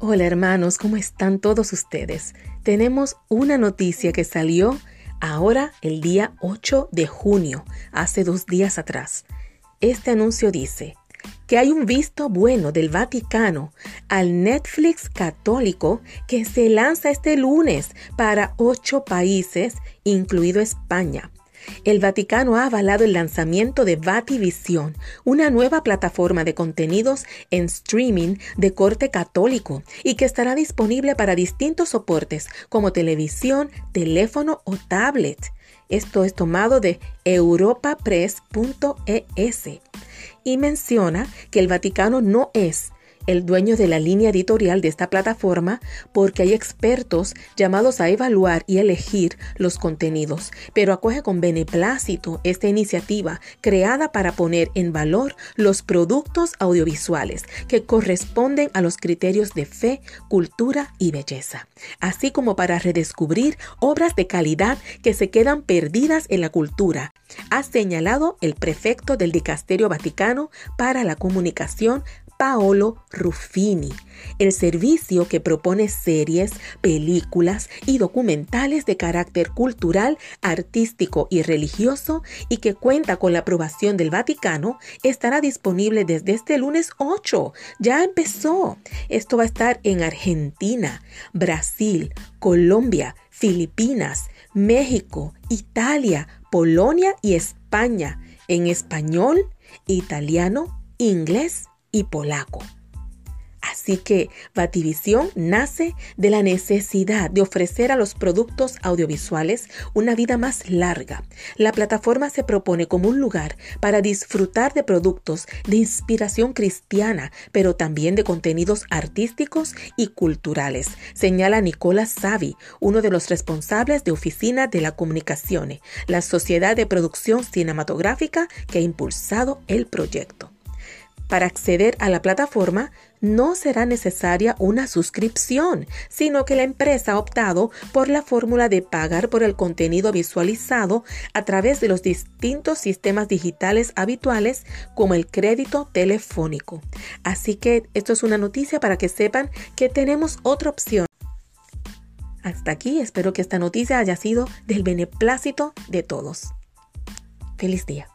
Hola hermanos, ¿cómo están todos ustedes? Tenemos una noticia que salió ahora el día 8 de junio, hace dos días atrás. Este anuncio dice que hay un visto bueno del Vaticano al Netflix católico que se lanza este lunes para ocho países, incluido España. El Vaticano ha avalado el lanzamiento de Vativisión, una nueva plataforma de contenidos en streaming de corte católico y que estará disponible para distintos soportes como televisión, teléfono o tablet. Esto es tomado de europapress.es y menciona que el Vaticano no es el dueño de la línea editorial de esta plataforma porque hay expertos llamados a evaluar y elegir los contenidos, pero acoge con beneplácito esta iniciativa creada para poner en valor los productos audiovisuales que corresponden a los criterios de fe, cultura y belleza, así como para redescubrir obras de calidad que se quedan perdidas en la cultura, ha señalado el prefecto del Dicasterio Vaticano para la Comunicación, Paolo Ruffini, el servicio que propone series, películas y documentales de carácter cultural, artístico y religioso y que cuenta con la aprobación del Vaticano, estará disponible desde este lunes 8. Ya empezó. Esto va a estar en Argentina, Brasil, Colombia, Filipinas, México, Italia, Polonia y España, en español, italiano, inglés y polaco. Así que Bativisión nace de la necesidad de ofrecer a los productos audiovisuales una vida más larga. La plataforma se propone como un lugar para disfrutar de productos de inspiración cristiana, pero también de contenidos artísticos y culturales, señala Nicolás Savi, uno de los responsables de Oficina de la Comunicación, la sociedad de producción cinematográfica que ha impulsado el proyecto. Para acceder a la plataforma no será necesaria una suscripción, sino que la empresa ha optado por la fórmula de pagar por el contenido visualizado a través de los distintos sistemas digitales habituales como el crédito telefónico. Así que esto es una noticia para que sepan que tenemos otra opción. Hasta aquí espero que esta noticia haya sido del beneplácito de todos. Feliz día.